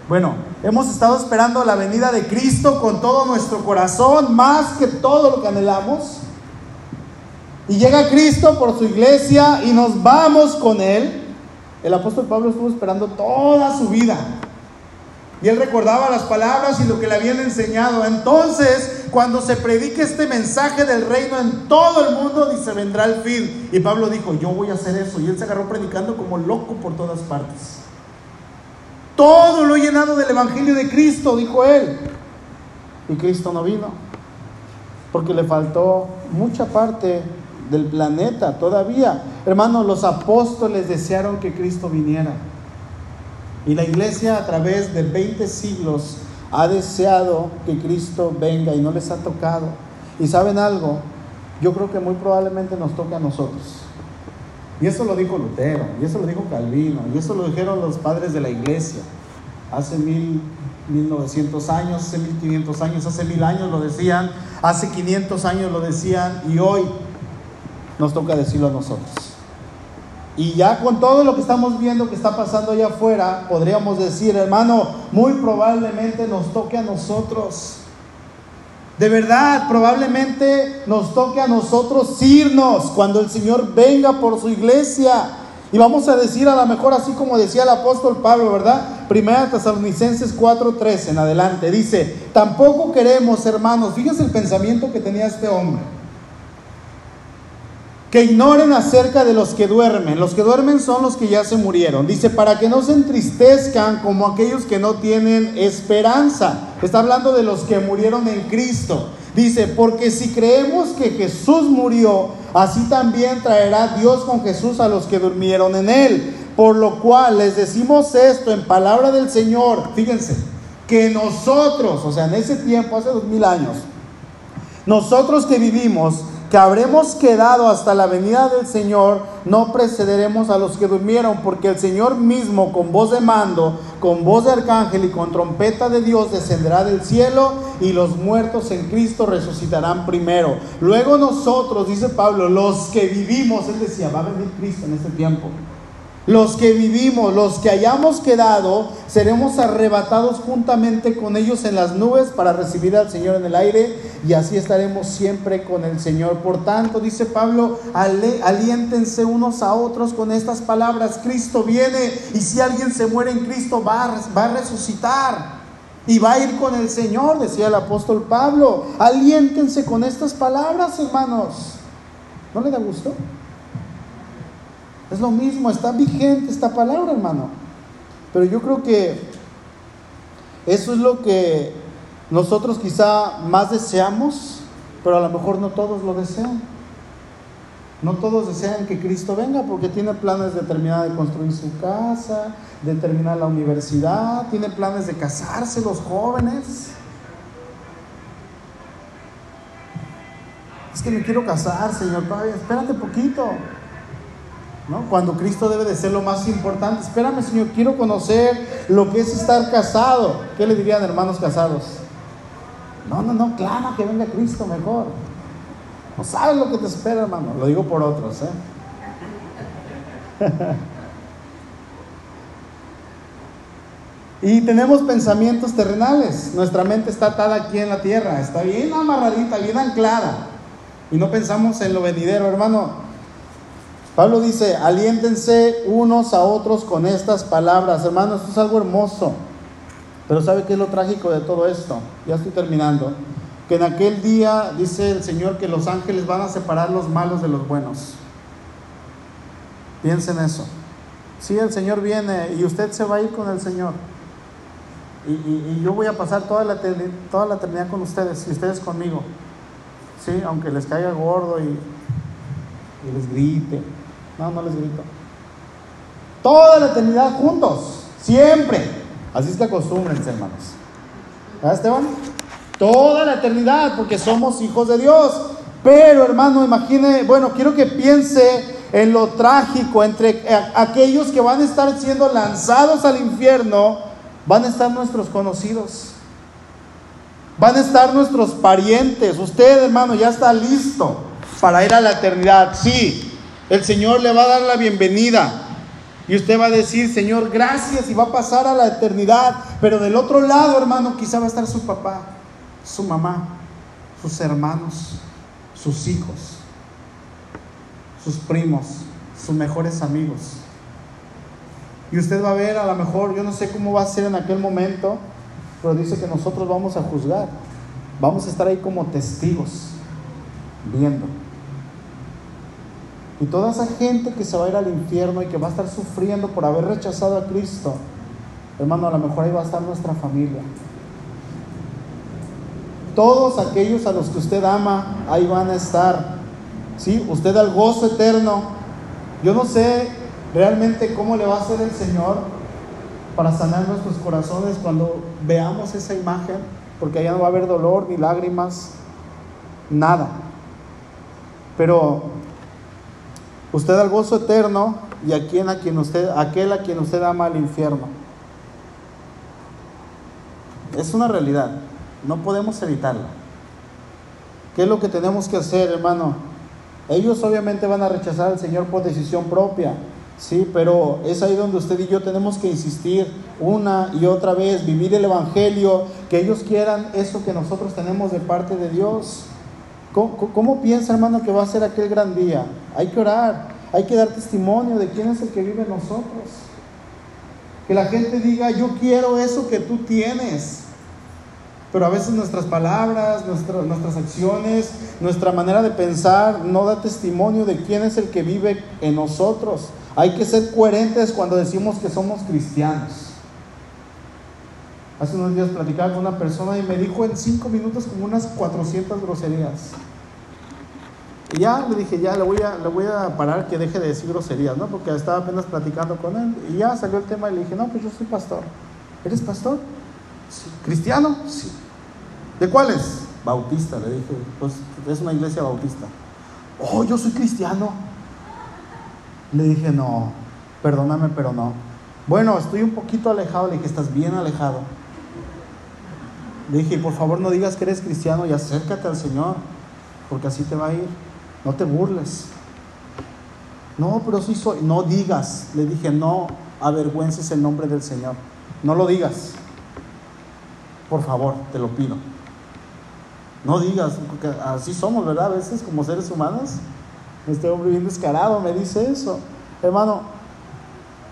Bueno, hemos estado esperando la venida de Cristo con todo nuestro corazón, más que todo lo que anhelamos. Y llega Cristo por su iglesia y nos vamos con Él. El apóstol Pablo estuvo esperando toda su vida. Y él recordaba las palabras y lo que le habían enseñado. Entonces, cuando se predique este mensaje del reino en todo el mundo, dice, vendrá el fin. Y Pablo dijo, yo voy a hacer eso. Y él se agarró predicando como loco por todas partes. Todo lo he llenado del Evangelio de Cristo, dijo él. Y Cristo no vino, porque le faltó mucha parte del planeta todavía. Hermanos, los apóstoles desearon que Cristo viniera. Y la iglesia a través de 20 siglos ha deseado que Cristo venga y no les ha tocado. Y saben algo, yo creo que muy probablemente nos toca a nosotros. Y eso lo dijo Lutero, y eso lo dijo Calvino, y eso lo dijeron los padres de la iglesia. Hace mil, 1900 años, hace 1500 años, hace mil años lo decían, hace 500 años lo decían, y hoy nos toca decirlo a nosotros. Y ya con todo lo que estamos viendo que está pasando allá afuera, podríamos decir, hermano, muy probablemente nos toque a nosotros. De verdad, probablemente nos toque a nosotros irnos cuando el Señor venga por su iglesia. Y vamos a decir a lo mejor así como decía el apóstol Pablo, ¿verdad? Primera Tesalonicenses 4:13 en adelante. Dice, tampoco queremos, hermanos, fíjense el pensamiento que tenía este hombre que ignoren acerca de los que duermen. Los que duermen son los que ya se murieron. Dice, para que no se entristezcan como aquellos que no tienen esperanza. Está hablando de los que murieron en Cristo. Dice, porque si creemos que Jesús murió, así también traerá Dios con Jesús a los que durmieron en él. Por lo cual les decimos esto en palabra del Señor. Fíjense, que nosotros, o sea, en ese tiempo, hace dos mil años, nosotros que vivimos, que habremos quedado hasta la venida del Señor, no precederemos a los que durmieron, porque el Señor mismo con voz de mando, con voz de arcángel y con trompeta de Dios descenderá del cielo y los muertos en Cristo resucitarán primero. Luego nosotros, dice Pablo, los que vivimos, él decía, va a venir Cristo en este tiempo. Los que vivimos, los que hayamos quedado, seremos arrebatados juntamente con ellos en las nubes para recibir al Señor en el aire y así estaremos siempre con el Señor. Por tanto, dice Pablo, aliéntense unos a otros con estas palabras. Cristo viene y si alguien se muere en Cristo va a, va a resucitar. Y va a ir con el Señor, decía el apóstol Pablo. Aliéntense con estas palabras, hermanos. ¿No le da gusto? Es lo mismo, está vigente esta palabra, hermano. Pero yo creo que eso es lo que nosotros quizá más deseamos, pero a lo mejor no todos lo desean. No todos desean que Cristo venga porque tiene planes de terminar de construir su casa, de terminar la universidad, tiene planes de casarse los jóvenes. Es que me quiero casar, Señor, todavía, espérate poquito. Cuando Cristo debe de ser lo más importante. Espérame, Señor, quiero conocer lo que es estar casado. ¿Qué le dirían hermanos casados? No, no, no, clama que venga Cristo mejor. No sabes lo que te espera, hermano. Lo digo por otros, ¿eh? *laughs* y tenemos pensamientos terrenales. Nuestra mente está atada aquí en la tierra. Está bien amarradita, bien anclada. Y no pensamos en lo venidero, hermano. Pablo dice, aliéntense unos a otros con estas palabras. Hermanos, esto es algo hermoso. Pero ¿sabe qué es lo trágico de todo esto? Ya estoy terminando. Que en aquel día dice el Señor que los ángeles van a separar los malos de los buenos. Piensen eso. Sí, el Señor viene y usted se va a ir con el Señor. Y, yo voy a pasar toda la, toda la eternidad con ustedes y ustedes conmigo. Sí, aunque les caiga gordo y, y les grite. No, no les grito. Toda la eternidad juntos, siempre. Así es que acostúmbrense, hermanos. ¿Verdad, Esteban? Toda la eternidad, porque somos hijos de Dios. Pero, hermano, imagine, bueno, quiero que piense en lo trágico entre aquellos que van a estar siendo lanzados al infierno, van a estar nuestros conocidos. Van a estar nuestros parientes. Usted, hermano, ya está listo para ir a la eternidad. Sí, el Señor le va a dar la bienvenida. Y usted va a decir, Señor, gracias y va a pasar a la eternidad. Pero del otro lado, hermano, quizá va a estar su papá, su mamá, sus hermanos, sus hijos, sus primos, sus mejores amigos. Y usted va a ver, a lo mejor, yo no sé cómo va a ser en aquel momento, pero dice que nosotros vamos a juzgar. Vamos a estar ahí como testigos, viendo. Y toda esa gente que se va a ir al infierno y que va a estar sufriendo por haber rechazado a Cristo, hermano, a lo mejor ahí va a estar nuestra familia. Todos aquellos a los que usted ama, ahí van a estar. ¿Sí? Usted al gozo eterno. Yo no sé realmente cómo le va a hacer el Señor para sanar nuestros corazones cuando veamos esa imagen, porque allá no va a haber dolor ni lágrimas, nada. Pero usted al gozo eterno y a quien, a quien usted, aquel a quien usted ama al infierno. Es una realidad, no podemos evitarla. ¿Qué es lo que tenemos que hacer, hermano? Ellos obviamente van a rechazar al Señor por decisión propia, sí, pero es ahí donde usted y yo tenemos que insistir una y otra vez, vivir el Evangelio, que ellos quieran eso que nosotros tenemos de parte de Dios. ¿Cómo, piensa, hermano, que va a ser aquel gran día? Hay que orar, hay que dar testimonio de quién es el que vive en nosotros. Que la gente diga, yo quiero eso que tú tienes. Pero a veces nuestras palabras, nuestras acciones, nuestra manera de pensar no da testimonio de quién es el que vive en nosotros. Hay que ser coherentes cuando decimos que somos cristianos. Hace unos días platicaba con una persona y me dijo en cinco minutos como unas 400 groserías. Y ya le dije, ya le voy, a, le voy a parar que deje de decir groserías, ¿no? Porque estaba apenas platicando con él. Y ya salió el tema y le dije, no, pues yo soy pastor. ¿Eres pastor? Sí. ¿Cristiano? Sí. ¿De cuáles? Bautista, le dije. Pues es una iglesia bautista. Oh, yo soy cristiano. Le dije, no, perdóname, pero no. Bueno, estoy un poquito alejado. Le dije, estás bien alejado. Le dije, por favor no digas que eres cristiano y acércate al Señor, porque así te va a ir. No te burles. No, pero sí soy. No digas. Le dije, no avergüences el nombre del Señor. No lo digas. Por favor, te lo pido. No digas, porque así somos, ¿verdad? A veces como seres humanos. Este hombre bien descarado me dice eso. Hermano,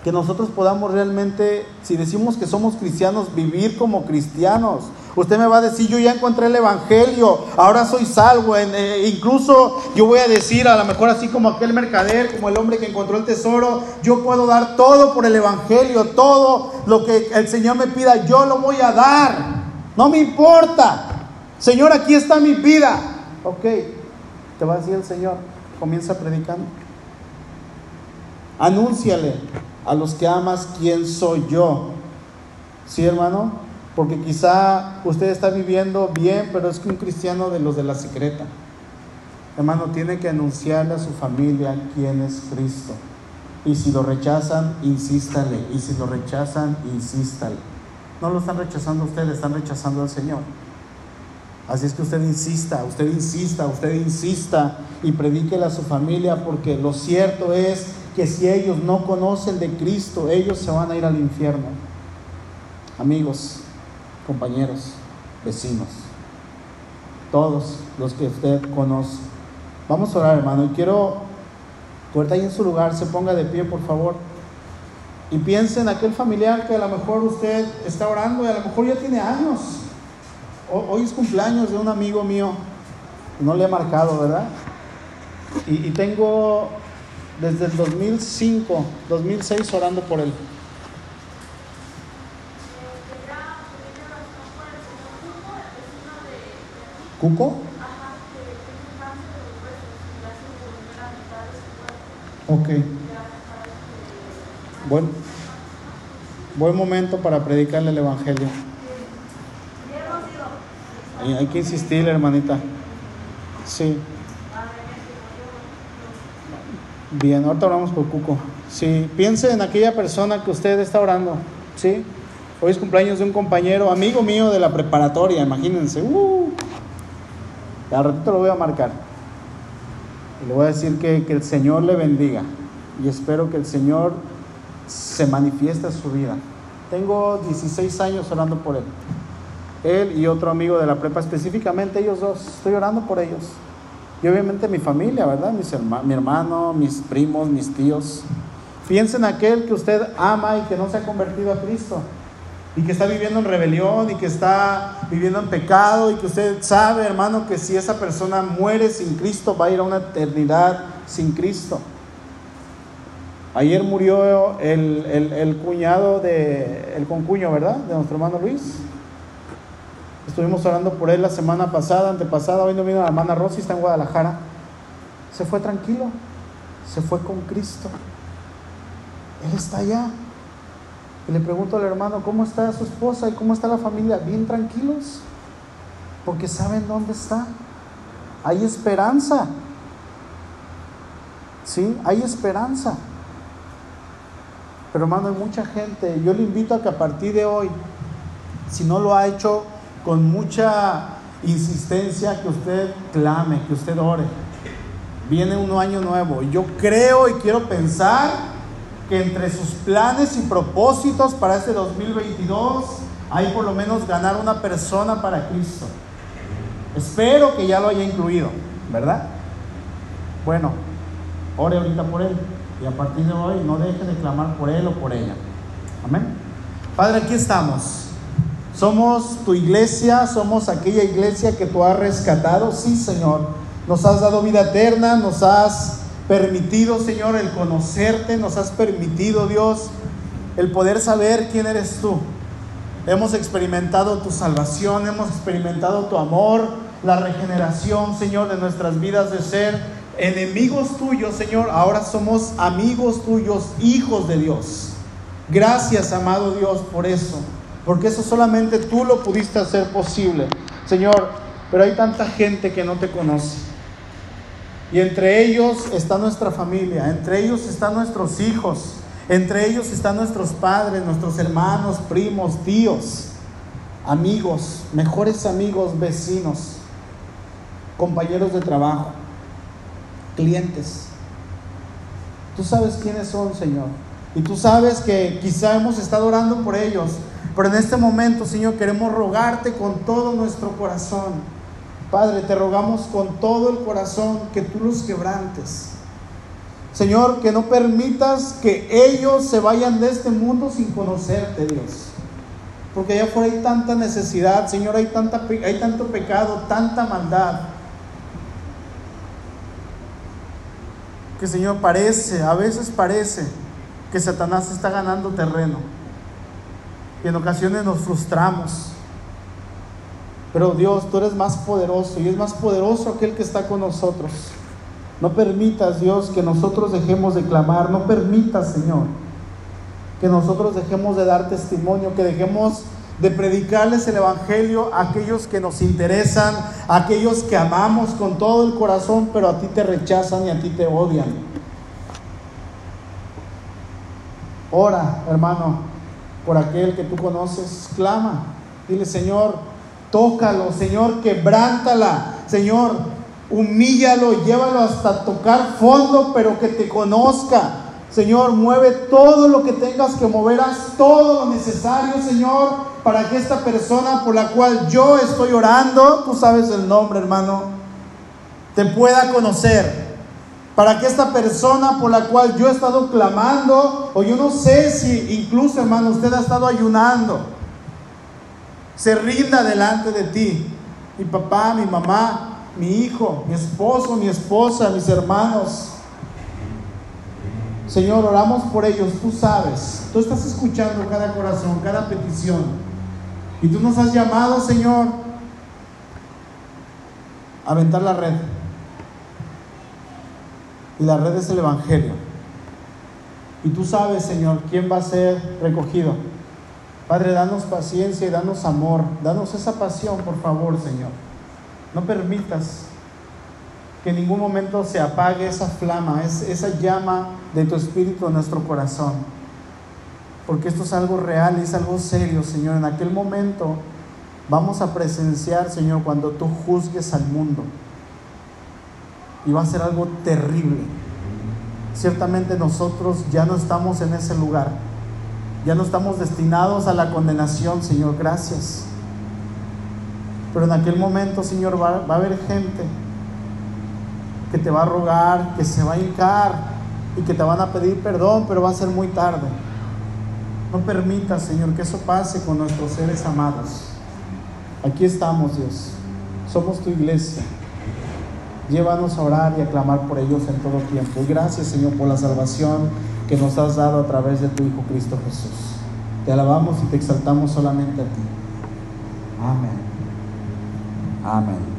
que nosotros podamos realmente, si decimos que somos cristianos, vivir como cristianos. Usted me va a decir, yo ya encontré el Evangelio, ahora soy salvo. Eh, incluso yo voy a decir, a lo mejor así como aquel mercader, como el hombre que encontró el tesoro, yo puedo dar todo por el Evangelio, todo lo que el Señor me pida, yo lo voy a dar. No me importa. Señor, aquí está mi vida. Ok, te va a decir el Señor, comienza predicando. Anúnciale a los que amas quién soy yo. ¿Sí, hermano? Porque quizá usted está viviendo bien, pero es que un cristiano de los de la secreta. Hermano, tiene que anunciarle a su familia quién es Cristo. Y si lo rechazan, insístale. Y si lo rechazan, insístale. No lo están rechazando ustedes, están rechazando al Señor. Así es que usted insista, usted insista, usted insista y predíquele a su familia porque lo cierto es que si ellos no conocen de Cristo, ellos se van a ir al infierno. Amigos, compañeros, vecinos, todos los que usted conoce. Vamos a orar, hermano, y quiero que ahí en su lugar se ponga de pie, por favor. Y piense en aquel familiar que a lo mejor usted está orando y a lo mejor ya tiene años. Hoy es cumpleaños de un amigo mío. No le he marcado, ¿verdad? Y, y tengo desde el 2005, 2006 orando por él. ¿Cuco? Ok. Buen, buen momento para predicarle el Evangelio. Hay que insistir, hermanita. Sí. Bien, ahorita oramos por Cuco. Sí, piense en aquella persona que usted está orando. Sí. Hoy es cumpleaños de un compañero, amigo mío de la preparatoria, imagínense. Uh, al ratito lo voy a marcar. Y le voy a decir que, que el Señor le bendiga. Y espero que el Señor se manifieste en su vida. Tengo 16 años orando por él. Él y otro amigo de la prepa, específicamente ellos dos. Estoy orando por ellos. Y obviamente mi familia, ¿verdad? Mis mi hermano, mis primos, mis tíos. Piensen en aquel que usted ama y que no se ha convertido a Cristo. Y que está viviendo en rebelión y que está viviendo en pecado y que usted sabe, hermano, que si esa persona muere sin Cristo va a ir a una eternidad sin Cristo. Ayer murió el, cuñado de, el concuño, ¿verdad? De nuestro hermano Luis. Estuvimos orando por él la semana pasada, antepasada, hoy no vino la hermana Rosy, está en Guadalajara. Se fue tranquilo, se fue con Cristo. Él está allá. Y le pregunto al hermano, ¿cómo está su esposa y cómo está la familia? Bien tranquilos, porque saben dónde está. Hay esperanza. ¿Sí? Hay esperanza. Pero hermano, hay mucha gente. Yo le invito a que a partir de hoy, si no lo ha hecho con mucha insistencia, que usted clame, que usted ore. Viene un año nuevo. Yo creo y quiero pensar que entre sus planes y propósitos para este 2022 hay por lo menos ganar una persona para Cristo. Espero que ya lo haya incluido, ¿verdad? Bueno, ore ahorita por él y a partir de hoy no deje de clamar por él o por ella. Amén. Padre, aquí estamos. Somos tu iglesia, somos aquella iglesia que tú has rescatado. Sí, Señor. Nos has dado vida eterna, nos has permitido, Señor, el conocerte, nos has permitido, Dios, el poder saber quién eres tú. Hemos experimentado tu salvación, hemos experimentado tu amor, la regeneración, Señor, de nuestras vidas de ser enemigos tuyos, Señor. Ahora somos amigos tuyos, hijos de Dios. Gracias, amado Dios, por eso, porque eso solamente tú lo pudiste hacer posible, Señor. Pero hay tanta gente que no te conoce. Y entre ellos está nuestra familia, entre ellos están nuestros hijos, entre ellos están nuestros padres, nuestros hermanos, primos, tíos, amigos, mejores amigos, vecinos, compañeros de trabajo, clientes. Tú sabes quiénes son, Señor. Y tú sabes que quizá hemos estado orando por ellos, pero en este momento, Señor, queremos rogarte con todo nuestro corazón Padre, te rogamos con todo el corazón que tú los quebrantes. Señor, que no permitas que ellos se vayan de este mundo sin conocerte, Dios. Porque allá afuera hay tanta necesidad, Señor, hay, tanta, hay tanto pecado, tanta maldad. Que Señor parece, a veces parece que Satanás está ganando terreno. Y en ocasiones nos frustramos. Pero Dios, tú eres más poderoso y es más poderoso aquel que está con nosotros. No permitas, Dios, que nosotros dejemos de clamar. No permitas, Señor, que nosotros dejemos de dar testimonio, que dejemos de predicarles el Evangelio a aquellos que nos interesan, a aquellos que amamos con todo el corazón, pero a ti te rechazan y a ti te odian. Ora, hermano, por aquel que tú conoces, clama. Dile, Señor, tócalo, Señor, quebrántala, Señor, humíllalo, llévalo hasta tocar fondo, pero que te conozca. Señor, mueve todo lo que tengas que mover, haz todo lo necesario, Señor, para que esta persona por la cual yo estoy orando, tú sabes el nombre, hermano, te pueda conocer. Para que esta persona por la cual yo he estado clamando, o yo no sé si incluso, hermano, usted ha estado ayunando se rinda delante de ti. Mi papá, mi mamá, mi hijo, mi esposo, mi esposa, mis hermanos. Señor, oramos por ellos, tú sabes, tú estás escuchando cada corazón, cada petición. Y tú nos has llamado, Señor, a aventar la red. Y la red es el Evangelio. Y tú sabes, Señor, quién va a ser recogido. Padre, danos paciencia y danos amor. Danos esa pasión, por favor, Señor. No permitas que en ningún momento se apague esa flama, esa llama de tu espíritu en nuestro corazón. Porque esto es algo real, es algo serio, Señor. En aquel momento vamos a presenciar, Señor, cuando tú juzgues al mundo. Y va a ser algo terrible. Ciertamente nosotros ya no estamos en ese lugar ya no estamos destinados a la condenación, Señor, gracias. Pero en aquel momento, Señor, va, a haber gente que te va a rogar, que se va a hincar y que te van a pedir perdón, pero va a ser muy tarde. No permita, Señor, que eso pase con nuestros seres amados. Aquí estamos, Dios. Somos tu iglesia. Llévanos a orar y a clamar por ellos en todo tiempo. Y gracias, Señor, por la salvación que nos has dado a través de tu Hijo Cristo Jesús. Te alabamos y te exaltamos solamente a ti. Amén. Amén.